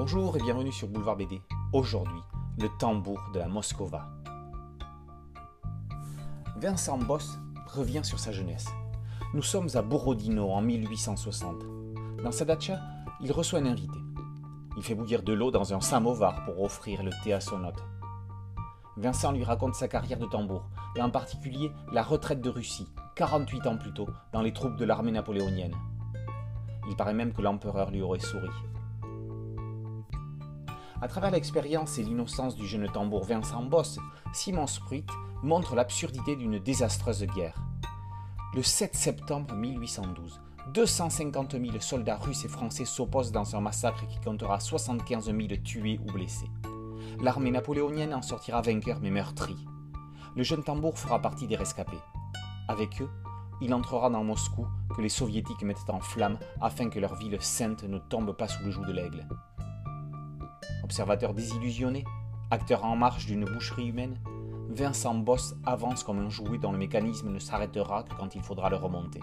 Bonjour et bienvenue sur Boulevard BD. Aujourd'hui, le tambour de la Moscova. Vincent Boss revient sur sa jeunesse. Nous sommes à Borodino en 1860. Dans sa dacha, il reçoit un invité. Il fait bouillir de l'eau dans un samovar pour offrir le thé à son hôte. Vincent lui raconte sa carrière de tambour, et en particulier la retraite de Russie, 48 ans plus tôt, dans les troupes de l'armée napoléonienne. Il paraît même que l'empereur lui aurait souri. À travers l'expérience et l'innocence du jeune tambour Vincent Boss, Simon Spruit montre l'absurdité d'une désastreuse guerre. Le 7 septembre 1812, 250 000 soldats russes et français s'opposent dans un massacre qui comptera 75 000 tués ou blessés. L'armée napoléonienne en sortira vainqueur mais meurtrie. Le jeune tambour fera partie des rescapés. Avec eux, il entrera dans Moscou que les soviétiques mettent en flammes afin que leur ville sainte ne tombe pas sous le joug de l'aigle. Observateur désillusionné, acteur en marche d'une boucherie humaine, Vincent Boss avance comme un jouet dont le mécanisme ne s'arrêtera que quand il faudra le remonter.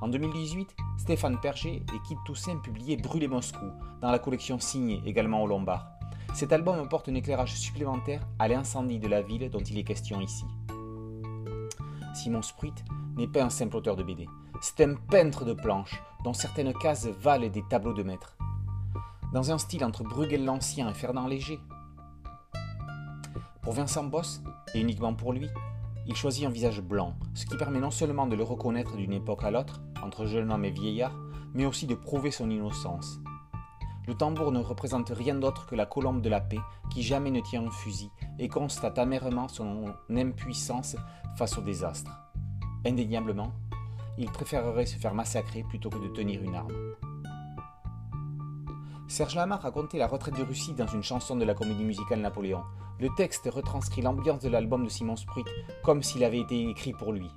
En 2018, Stéphane Perger et Kid Toussaint publiaient Brûler Moscou dans la collection signée également au Lombard. Cet album apporte un éclairage supplémentaire à l'incendie de la ville dont il est question ici. Simon Spruit n'est pas un simple auteur de BD, c'est un peintre de planches dont certaines cases valent des tableaux de maître dans un style entre Bruegel l'Ancien et Fernand Léger. Pour Vincent Boss, et uniquement pour lui, il choisit un visage blanc, ce qui permet non seulement de le reconnaître d'une époque à l'autre, entre jeune homme et vieillard, mais aussi de prouver son innocence. Le tambour ne représente rien d'autre que la colombe de la paix qui jamais ne tient un fusil et constate amèrement son impuissance face au désastre. Indéniablement, il préférerait se faire massacrer plutôt que de tenir une arme. Serge Lama racontait la retraite de Russie dans une chanson de la comédie musicale Napoléon. Le texte retranscrit l'ambiance de l'album de Simon Spruit comme s'il avait été écrit pour lui.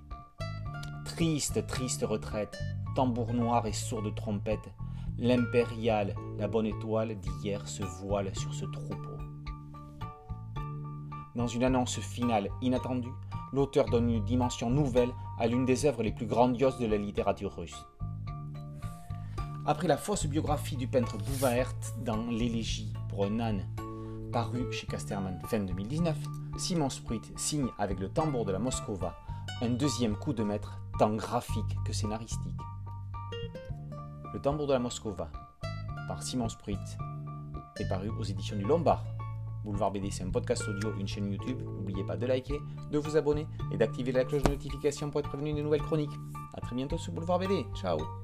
Triste, triste retraite, tambour noir et sourde trompette, l'impériale, la bonne étoile d'hier se voile sur ce troupeau. Dans une annonce finale inattendue, l'auteur donne une dimension nouvelle à l'une des œuvres les plus grandioses de la littérature russe. Après la fausse biographie du peintre Bouvaert dans L'élégie pour un âne, paru chez Casterman fin 2019, Simon Spruit signe avec le tambour de la Moscova un deuxième coup de maître tant graphique que scénaristique. Le tambour de la Moscova par Simon Spruit est paru aux éditions du Lombard. Boulevard BD, c'est un podcast audio, une chaîne YouTube. N'oubliez pas de liker, de vous abonner et d'activer la cloche de notification pour être prévenu des nouvelles chroniques. A très bientôt sur Boulevard BD. Ciao